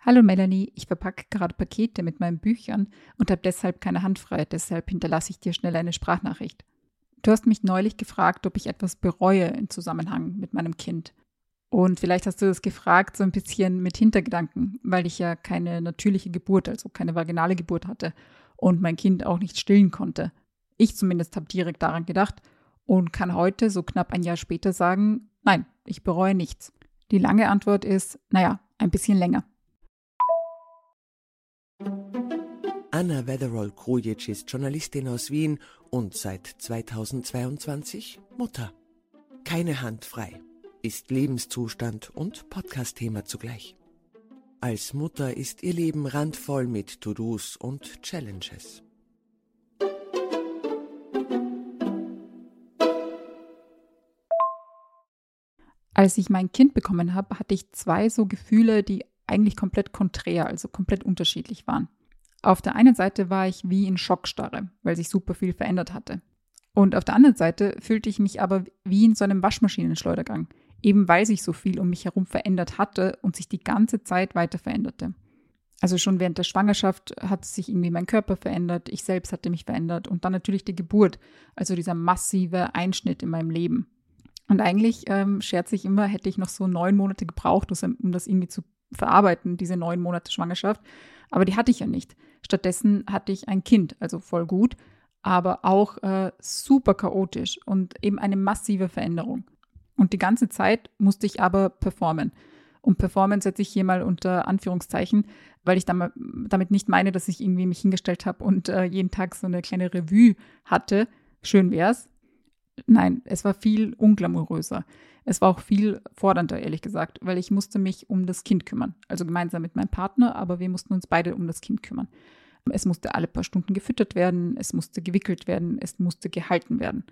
Hallo Melanie, ich verpacke gerade Pakete mit meinen Büchern und habe deshalb keine Hand frei, deshalb hinterlasse ich dir schnell eine Sprachnachricht. Du hast mich neulich gefragt, ob ich etwas bereue im Zusammenhang mit meinem Kind. Und vielleicht hast du das gefragt so ein bisschen mit Hintergedanken, weil ich ja keine natürliche Geburt, also keine vaginale Geburt hatte und mein Kind auch nicht stillen konnte. Ich zumindest habe direkt daran gedacht und kann heute, so knapp ein Jahr später, sagen, nein, ich bereue nichts. Die lange Antwort ist, naja, ein bisschen länger. Anna Wetherall-Krujic ist Journalistin aus Wien und seit 2022 Mutter. Keine Hand frei ist Lebenszustand und Podcast-Thema zugleich. Als Mutter ist ihr Leben randvoll mit To-Dos und Challenges. Als ich mein Kind bekommen habe, hatte ich zwei so Gefühle, die eigentlich komplett konträr, also komplett unterschiedlich waren. Auf der einen Seite war ich wie in Schockstarre, weil sich super viel verändert hatte. Und auf der anderen Seite fühlte ich mich aber wie in so einem Waschmaschinenschleudergang, eben weil sich so viel um mich herum verändert hatte und sich die ganze Zeit weiter veränderte. Also schon während der Schwangerschaft hat sich irgendwie mein Körper verändert, ich selbst hatte mich verändert und dann natürlich die Geburt, also dieser massive Einschnitt in meinem Leben. Und eigentlich ähm, scherze ich immer, hätte ich noch so neun Monate gebraucht, um das irgendwie zu verarbeiten, diese neun Monate Schwangerschaft. Aber die hatte ich ja nicht. Stattdessen hatte ich ein Kind, also voll gut, aber auch äh, super chaotisch und eben eine massive Veränderung. Und die ganze Zeit musste ich aber performen. Und performen setze ich hier mal unter Anführungszeichen, weil ich damit nicht meine, dass ich irgendwie mich hingestellt habe und äh, jeden Tag so eine kleine Revue hatte. Schön wär's, Nein, es war viel unglamouröser. Es war auch viel fordernder, ehrlich gesagt, weil ich musste mich um das Kind kümmern. Also gemeinsam mit meinem Partner, aber wir mussten uns beide um das Kind kümmern. Es musste alle paar Stunden gefüttert werden, es musste gewickelt werden, es musste gehalten werden.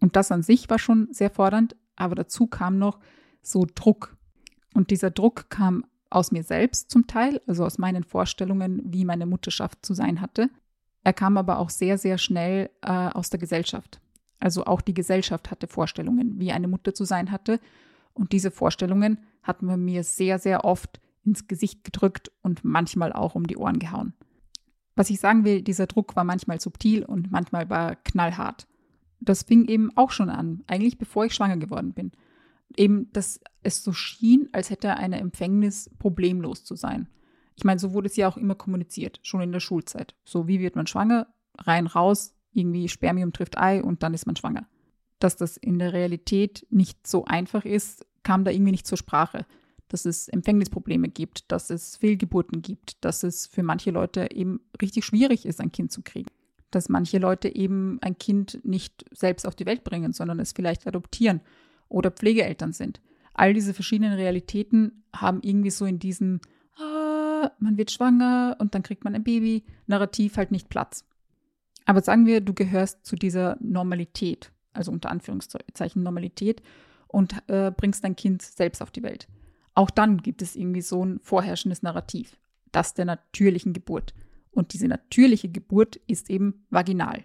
Und das an sich war schon sehr fordernd, aber dazu kam noch so Druck. Und dieser Druck kam aus mir selbst zum Teil, also aus meinen Vorstellungen, wie meine Mutterschaft zu sein hatte. Er kam aber auch sehr, sehr schnell äh, aus der Gesellschaft. Also auch die Gesellschaft hatte Vorstellungen, wie eine Mutter zu sein hatte. Und diese Vorstellungen hat man mir sehr, sehr oft ins Gesicht gedrückt und manchmal auch um die Ohren gehauen. Was ich sagen will, dieser Druck war manchmal subtil und manchmal war knallhart. Das fing eben auch schon an, eigentlich bevor ich schwanger geworden bin. Eben, dass es so schien, als hätte eine Empfängnis problemlos zu sein. Ich meine, so wurde es ja auch immer kommuniziert, schon in der Schulzeit. So, wie wird man schwanger? Rein, raus, irgendwie Spermium trifft Ei und dann ist man schwanger. Dass das in der Realität nicht so einfach ist, kam da irgendwie nicht zur Sprache. Dass es Empfängnisprobleme gibt, dass es Fehlgeburten gibt, dass es für manche Leute eben richtig schwierig ist, ein Kind zu kriegen. Dass manche Leute eben ein Kind nicht selbst auf die Welt bringen, sondern es vielleicht adoptieren oder Pflegeeltern sind. All diese verschiedenen Realitäten haben irgendwie so in diesem, ah, man wird schwanger und dann kriegt man ein Baby, Narrativ halt nicht Platz. Aber sagen wir, du gehörst zu dieser Normalität, also unter Anführungszeichen Normalität, und äh, bringst dein Kind selbst auf die Welt. Auch dann gibt es irgendwie so ein vorherrschendes Narrativ, das der natürlichen Geburt. Und diese natürliche Geburt ist eben vaginal.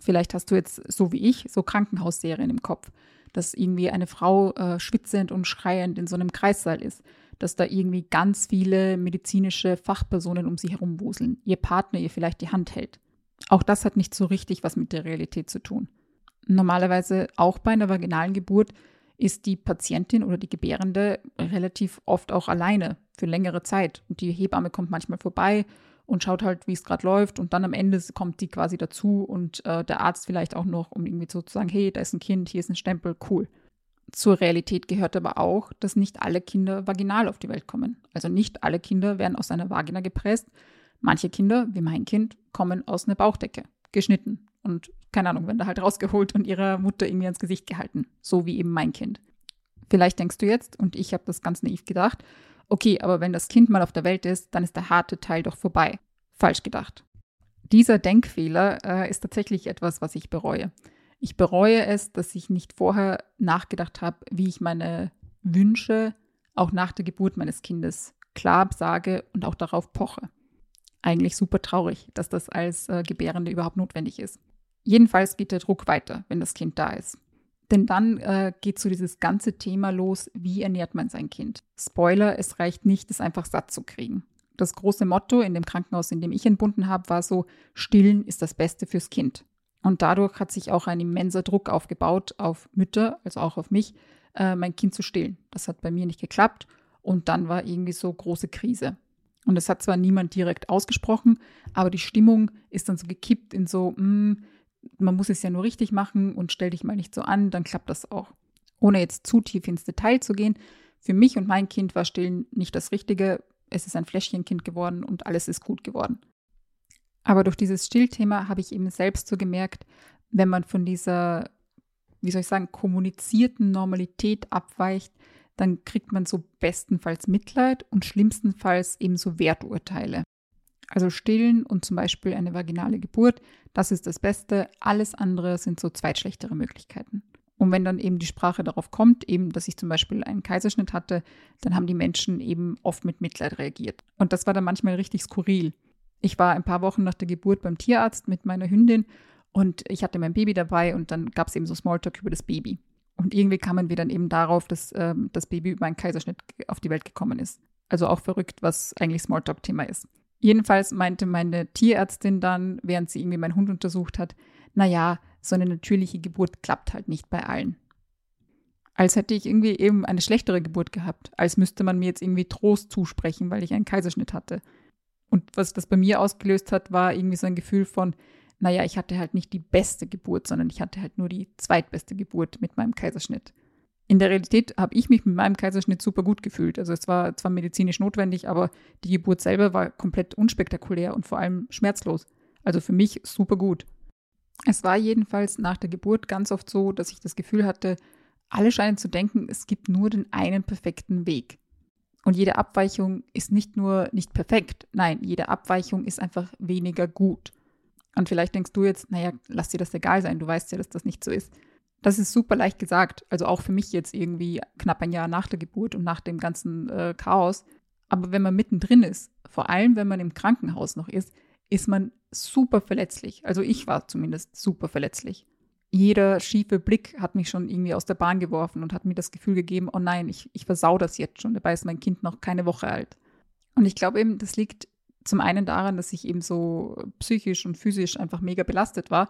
Vielleicht hast du jetzt, so wie ich, so Krankenhausserien im Kopf, dass irgendwie eine Frau äh, schwitzend und schreiend in so einem Kreissaal ist, dass da irgendwie ganz viele medizinische Fachpersonen um sie herum wuseln, ihr Partner ihr vielleicht die Hand hält. Auch das hat nicht so richtig was mit der Realität zu tun. Normalerweise auch bei einer vaginalen Geburt ist die Patientin oder die Gebärende relativ oft auch alleine für längere Zeit. Und die Hebamme kommt manchmal vorbei und schaut halt, wie es gerade läuft. Und dann am Ende kommt die quasi dazu und äh, der Arzt vielleicht auch noch, um irgendwie so zu sagen, hey, da ist ein Kind, hier ist ein Stempel, cool. Zur Realität gehört aber auch, dass nicht alle Kinder vaginal auf die Welt kommen. Also nicht alle Kinder werden aus einer Vagina gepresst, Manche Kinder, wie mein Kind, kommen aus einer Bauchdecke, geschnitten und keine Ahnung, werden da halt rausgeholt und ihrer Mutter irgendwie ans Gesicht gehalten, so wie eben mein Kind. Vielleicht denkst du jetzt, und ich habe das ganz naiv gedacht, okay, aber wenn das Kind mal auf der Welt ist, dann ist der harte Teil doch vorbei. Falsch gedacht. Dieser Denkfehler äh, ist tatsächlich etwas, was ich bereue. Ich bereue es, dass ich nicht vorher nachgedacht habe, wie ich meine Wünsche auch nach der Geburt meines Kindes klar sage und auch darauf poche eigentlich super traurig, dass das als äh, Gebärende überhaupt notwendig ist. Jedenfalls geht der Druck weiter, wenn das Kind da ist. Denn dann äh, geht so dieses ganze Thema los, wie ernährt man sein Kind. Spoiler, es reicht nicht, es einfach satt zu kriegen. Das große Motto in dem Krankenhaus, in dem ich entbunden habe, war so, stillen ist das Beste fürs Kind. Und dadurch hat sich auch ein immenser Druck aufgebaut auf Mütter, also auch auf mich, äh, mein Kind zu stillen. Das hat bei mir nicht geklappt und dann war irgendwie so große Krise. Und das hat zwar niemand direkt ausgesprochen, aber die Stimmung ist dann so gekippt in so, mh, hm, man muss es ja nur richtig machen und stell dich mal nicht so an, dann klappt das auch. Ohne jetzt zu tief ins Detail zu gehen, für mich und mein Kind war Stillen nicht das Richtige. Es ist ein Fläschchenkind geworden und alles ist gut geworden. Aber durch dieses Stillthema habe ich eben selbst so gemerkt, wenn man von dieser, wie soll ich sagen, kommunizierten Normalität abweicht, dann kriegt man so bestenfalls Mitleid und schlimmstenfalls eben so Werturteile. Also stillen und zum Beispiel eine vaginale Geburt, das ist das Beste. Alles andere sind so zweitschlechtere Möglichkeiten. Und wenn dann eben die Sprache darauf kommt, eben, dass ich zum Beispiel einen Kaiserschnitt hatte, dann haben die Menschen eben oft mit Mitleid reagiert. Und das war dann manchmal richtig skurril. Ich war ein paar Wochen nach der Geburt beim Tierarzt mit meiner Hündin und ich hatte mein Baby dabei und dann gab es eben so Smalltalk über das Baby. Und irgendwie kamen wir dann eben darauf, dass ähm, das Baby über einen Kaiserschnitt auf die Welt gekommen ist. Also auch verrückt, was eigentlich Smalltalk-Thema ist. Jedenfalls meinte meine Tierärztin dann, während sie irgendwie meinen Hund untersucht hat, naja, so eine natürliche Geburt klappt halt nicht bei allen. Als hätte ich irgendwie eben eine schlechtere Geburt gehabt, als müsste man mir jetzt irgendwie Trost zusprechen, weil ich einen Kaiserschnitt hatte. Und was das bei mir ausgelöst hat, war irgendwie so ein Gefühl von, naja, ich hatte halt nicht die beste Geburt, sondern ich hatte halt nur die zweitbeste Geburt mit meinem Kaiserschnitt. In der Realität habe ich mich mit meinem Kaiserschnitt super gut gefühlt. Also es war zwar medizinisch notwendig, aber die Geburt selber war komplett unspektakulär und vor allem schmerzlos. Also für mich super gut. Es war jedenfalls nach der Geburt ganz oft so, dass ich das Gefühl hatte, alle scheinen zu denken, es gibt nur den einen perfekten Weg. Und jede Abweichung ist nicht nur nicht perfekt, nein, jede Abweichung ist einfach weniger gut. Und vielleicht denkst du jetzt, naja, lass dir das egal sein, du weißt ja, dass das nicht so ist. Das ist super leicht gesagt, also auch für mich jetzt irgendwie knapp ein Jahr nach der Geburt und nach dem ganzen äh, Chaos. Aber wenn man mittendrin ist, vor allem wenn man im Krankenhaus noch ist, ist man super verletzlich. Also ich war zumindest super verletzlich. Jeder schiefe Blick hat mich schon irgendwie aus der Bahn geworfen und hat mir das Gefühl gegeben, oh nein, ich, ich versau das jetzt schon. Dabei ist mein Kind noch keine Woche alt. Und ich glaube eben, das liegt zum einen daran, dass ich eben so psychisch und physisch einfach mega belastet war.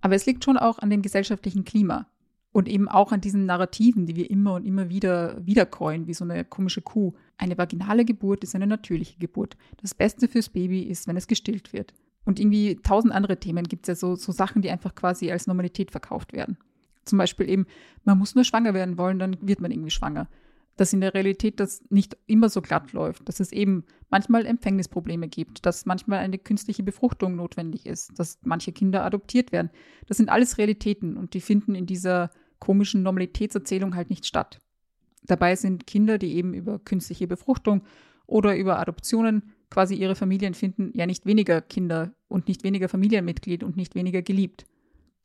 Aber es liegt schon auch an dem gesellschaftlichen Klima und eben auch an diesen Narrativen, die wir immer und immer wieder wiederkäuen, wie so eine komische Kuh. Eine vaginale Geburt ist eine natürliche Geburt. Das Beste fürs Baby ist, wenn es gestillt wird. Und irgendwie tausend andere Themen gibt es ja so, so Sachen, die einfach quasi als Normalität verkauft werden. Zum Beispiel eben, man muss nur schwanger werden wollen, dann wird man irgendwie schwanger. Dass in der Realität das nicht immer so glatt läuft, dass es eben manchmal Empfängnisprobleme gibt, dass manchmal eine künstliche Befruchtung notwendig ist, dass manche Kinder adoptiert werden. Das sind alles Realitäten und die finden in dieser komischen Normalitätserzählung halt nicht statt. Dabei sind Kinder, die eben über künstliche Befruchtung oder über Adoptionen quasi ihre Familien finden, ja nicht weniger Kinder und nicht weniger Familienmitglied und nicht weniger geliebt.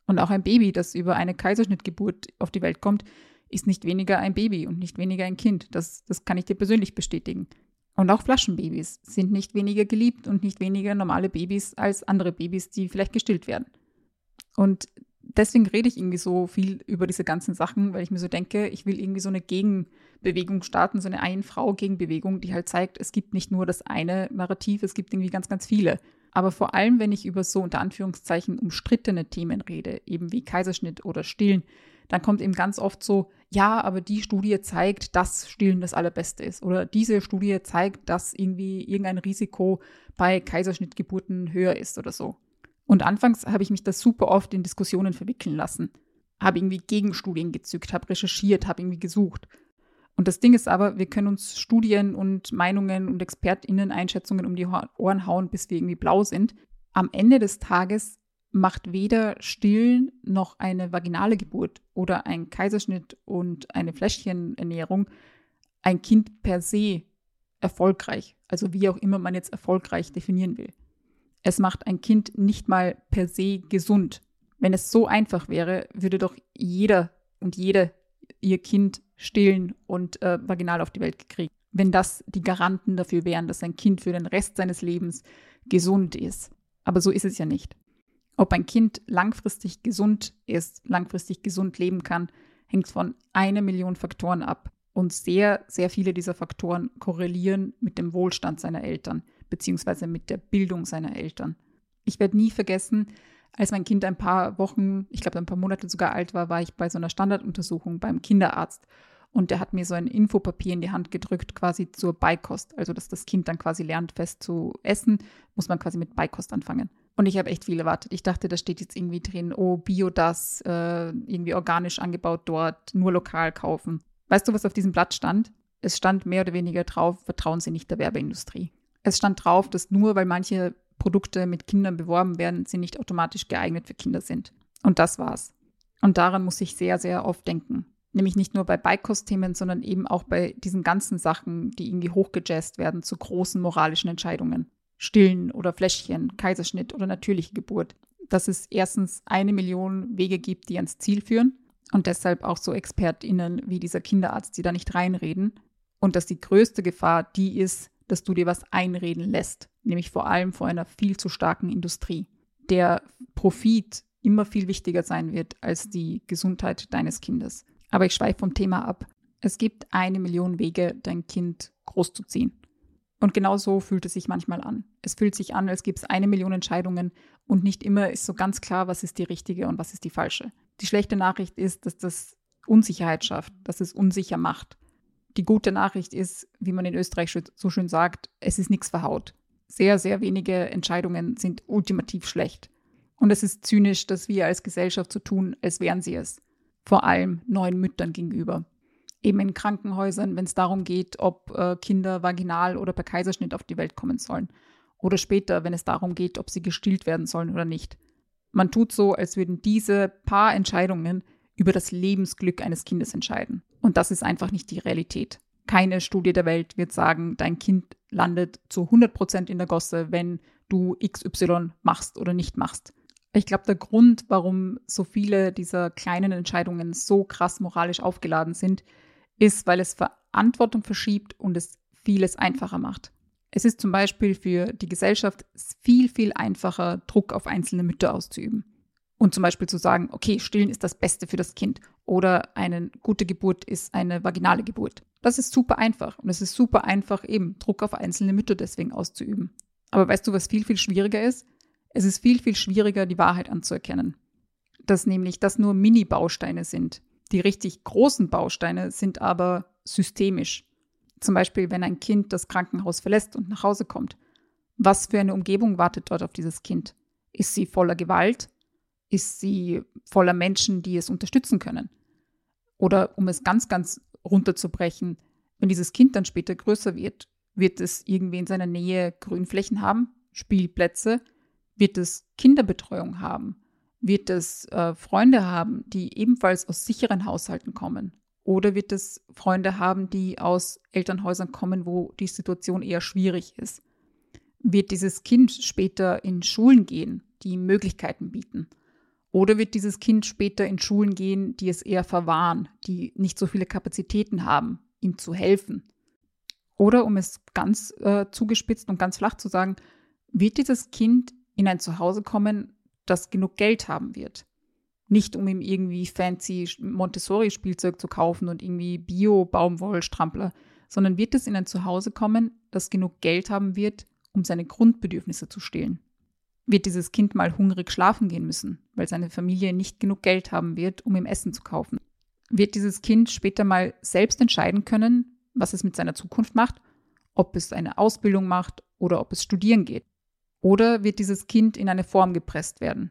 Und auch ein Baby, das über eine Kaiserschnittgeburt auf die Welt kommt, ist nicht weniger ein Baby und nicht weniger ein Kind. Das, das kann ich dir persönlich bestätigen. Und auch Flaschenbabys sind nicht weniger geliebt und nicht weniger normale Babys als andere Babys, die vielleicht gestillt werden. Und deswegen rede ich irgendwie so viel über diese ganzen Sachen, weil ich mir so denke, ich will irgendwie so eine Gegenbewegung starten, so eine Ein-Frau-Gegenbewegung, die halt zeigt, es gibt nicht nur das eine Narrativ, es gibt irgendwie ganz, ganz viele. Aber vor allem, wenn ich über so unter Anführungszeichen umstrittene Themen rede, eben wie Kaiserschnitt oder Stillen, dann kommt eben ganz oft so, ja, aber die Studie zeigt, dass Stillen das Allerbeste ist. Oder diese Studie zeigt, dass irgendwie irgendein Risiko bei Kaiserschnittgeburten höher ist oder so. Und anfangs habe ich mich das super oft in Diskussionen verwickeln lassen. Habe irgendwie Gegenstudien gezückt, habe recherchiert, habe irgendwie gesucht. Und das Ding ist aber, wir können uns Studien und Meinungen und ExpertInnen-Einschätzungen um die Ohren hauen, bis wir irgendwie blau sind. Am Ende des Tages macht weder Stillen noch eine vaginale Geburt oder ein Kaiserschnitt und eine Fläschchenernährung ein Kind per se erfolgreich. Also wie auch immer man jetzt erfolgreich definieren will. Es macht ein Kind nicht mal per se gesund. Wenn es so einfach wäre, würde doch jeder und jede ihr Kind stillen und äh, vaginal auf die Welt kriegen. Wenn das die Garanten dafür wären, dass ein Kind für den Rest seines Lebens gesund ist. Aber so ist es ja nicht. Ob ein Kind langfristig gesund ist, langfristig gesund leben kann, hängt von einer Million Faktoren ab. Und sehr, sehr viele dieser Faktoren korrelieren mit dem Wohlstand seiner Eltern, beziehungsweise mit der Bildung seiner Eltern. Ich werde nie vergessen, als mein Kind ein paar Wochen, ich glaube ein paar Monate sogar alt war, war ich bei so einer Standarduntersuchung beim Kinderarzt. Und der hat mir so ein Infopapier in die Hand gedrückt, quasi zur Beikost. Also, dass das Kind dann quasi lernt, fest zu essen, muss man quasi mit Beikost anfangen. Und ich habe echt viel erwartet. Ich dachte, da steht jetzt irgendwie drin, oh, Bio das, äh, irgendwie organisch angebaut dort, nur lokal kaufen. Weißt du, was auf diesem Blatt stand? Es stand mehr oder weniger drauf, vertrauen Sie nicht der Werbeindustrie. Es stand drauf, dass nur weil manche Produkte mit Kindern beworben werden, sie nicht automatisch geeignet für Kinder sind. Und das war's. Und daran muss ich sehr, sehr oft denken. Nämlich nicht nur bei Beikostthemen, sondern eben auch bei diesen ganzen Sachen, die irgendwie hochgejazzt werden zu großen moralischen Entscheidungen. Stillen oder Fläschchen, Kaiserschnitt oder natürliche Geburt. Dass es erstens eine Million Wege gibt, die ans Ziel führen und deshalb auch so ExpertInnen wie dieser Kinderarzt, die da nicht reinreden. Und dass die größte Gefahr die ist, dass du dir was einreden lässt, nämlich vor allem vor einer viel zu starken Industrie. Der Profit immer viel wichtiger sein wird als die Gesundheit deines Kindes. Aber ich schweife vom Thema ab. Es gibt eine Million Wege, dein Kind großzuziehen. Und genau so fühlt es sich manchmal an. Es fühlt sich an, als gäbe es eine Million Entscheidungen und nicht immer ist so ganz klar, was ist die richtige und was ist die falsche. Die schlechte Nachricht ist, dass das Unsicherheit schafft, dass es unsicher macht. Die gute Nachricht ist, wie man in Österreich so schön sagt, es ist nichts verhaut. Sehr, sehr wenige Entscheidungen sind ultimativ schlecht. Und es ist zynisch, dass wir als Gesellschaft so tun, als wären sie es. Vor allem neuen Müttern gegenüber. Eben in Krankenhäusern, wenn es darum geht, ob äh, Kinder vaginal oder per Kaiserschnitt auf die Welt kommen sollen. Oder später, wenn es darum geht, ob sie gestillt werden sollen oder nicht. Man tut so, als würden diese paar Entscheidungen über das Lebensglück eines Kindes entscheiden. Und das ist einfach nicht die Realität. Keine Studie der Welt wird sagen, dein Kind landet zu 100 Prozent in der Gosse, wenn du XY machst oder nicht machst. Ich glaube, der Grund, warum so viele dieser kleinen Entscheidungen so krass moralisch aufgeladen sind, ist, weil es Verantwortung verschiebt und es vieles einfacher macht. Es ist zum Beispiel für die Gesellschaft viel, viel einfacher, Druck auf einzelne Mütter auszuüben. Und zum Beispiel zu sagen, okay, stillen ist das Beste für das Kind oder eine gute Geburt ist eine vaginale Geburt. Das ist super einfach und es ist super einfach, eben Druck auf einzelne Mütter deswegen auszuüben. Aber weißt du, was viel, viel schwieriger ist? Es ist viel, viel schwieriger, die Wahrheit anzuerkennen. Dass nämlich das nur Mini-Bausteine sind. Die richtig großen Bausteine sind aber systemisch. Zum Beispiel, wenn ein Kind das Krankenhaus verlässt und nach Hause kommt. Was für eine Umgebung wartet dort auf dieses Kind? Ist sie voller Gewalt? Ist sie voller Menschen, die es unterstützen können? Oder um es ganz, ganz runterzubrechen, wenn dieses Kind dann später größer wird, wird es irgendwie in seiner Nähe Grünflächen haben, Spielplätze, wird es Kinderbetreuung haben, wird es äh, Freunde haben, die ebenfalls aus sicheren Haushalten kommen? Oder wird es Freunde haben, die aus Elternhäusern kommen, wo die Situation eher schwierig ist? Wird dieses Kind später in Schulen gehen, die Möglichkeiten bieten? Oder wird dieses Kind später in Schulen gehen, die es eher verwahren, die nicht so viele Kapazitäten haben, ihm zu helfen? Oder um es ganz äh, zugespitzt und ganz flach zu sagen, wird dieses Kind in ein Zuhause kommen, das genug Geld haben wird? Nicht um ihm irgendwie fancy Montessori-Spielzeug zu kaufen und irgendwie Bio-Baumwollstrampler, sondern wird es in ein Zuhause kommen, das genug Geld haben wird, um seine Grundbedürfnisse zu stillen wird dieses Kind mal hungrig schlafen gehen müssen, weil seine Familie nicht genug Geld haben wird, um ihm Essen zu kaufen. Wird dieses Kind später mal selbst entscheiden können, was es mit seiner Zukunft macht, ob es eine Ausbildung macht oder ob es studieren geht. Oder wird dieses Kind in eine Form gepresst werden,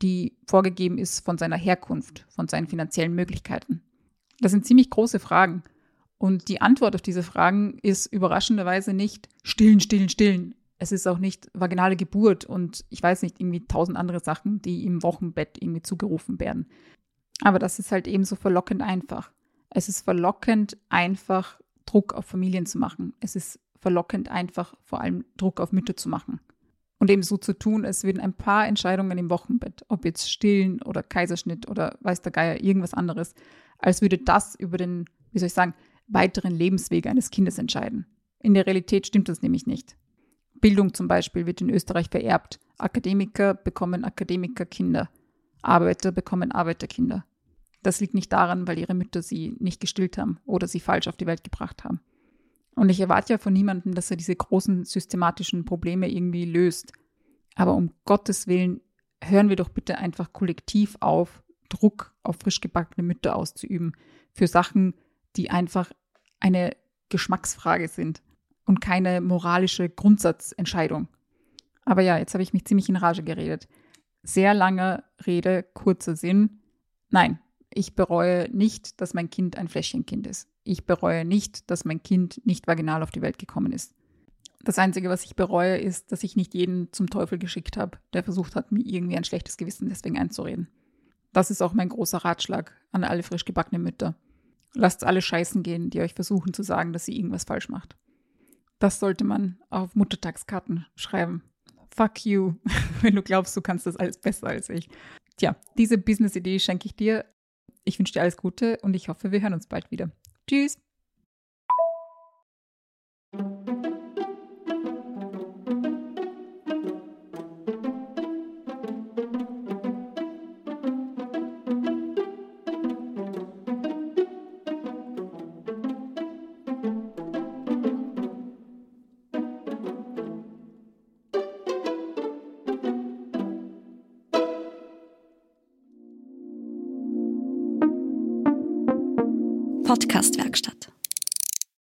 die vorgegeben ist von seiner Herkunft, von seinen finanziellen Möglichkeiten? Das sind ziemlich große Fragen. Und die Antwort auf diese Fragen ist überraschenderweise nicht stillen, stillen, stillen, es ist auch nicht vaginale Geburt und ich weiß nicht, irgendwie tausend andere Sachen, die im Wochenbett irgendwie zugerufen werden. Aber das ist halt eben so verlockend einfach. Es ist verlockend einfach, Druck auf Familien zu machen. Es ist verlockend einfach, vor allem Druck auf Mütter zu machen. Und eben so zu tun, es würden ein paar Entscheidungen im Wochenbett, ob jetzt Stillen oder Kaiserschnitt oder weiß der Geier, irgendwas anderes, als würde das über den, wie soll ich sagen, weiteren Lebensweg eines Kindes entscheiden. In der Realität stimmt das nämlich nicht. Bildung zum Beispiel wird in Österreich vererbt. Akademiker bekommen Akademikerkinder. Arbeiter bekommen Arbeiterkinder. Das liegt nicht daran, weil ihre Mütter sie nicht gestillt haben oder sie falsch auf die Welt gebracht haben. Und ich erwarte ja von niemandem, dass er diese großen systematischen Probleme irgendwie löst. Aber um Gottes Willen, hören wir doch bitte einfach kollektiv auf, Druck auf frisch gebackene Mütter auszuüben für Sachen, die einfach eine Geschmacksfrage sind und keine moralische Grundsatzentscheidung. Aber ja, jetzt habe ich mich ziemlich in Rage geredet. Sehr lange Rede, kurzer Sinn. Nein, ich bereue nicht, dass mein Kind ein Fläschchenkind ist. Ich bereue nicht, dass mein Kind nicht vaginal auf die Welt gekommen ist. Das Einzige, was ich bereue, ist, dass ich nicht jeden zum Teufel geschickt habe, der versucht hat, mir irgendwie ein schlechtes Gewissen deswegen einzureden. Das ist auch mein großer Ratschlag an alle frisch gebackenen Mütter. Lasst alle scheißen gehen, die euch versuchen zu sagen, dass sie irgendwas falsch macht. Das sollte man auf Muttertagskarten schreiben. Fuck you, wenn du glaubst, du kannst das alles besser als ich. Tja, diese Business-Idee schenke ich dir. Ich wünsche dir alles Gute und ich hoffe, wir hören uns bald wieder. Tschüss! Podcastwerkstatt.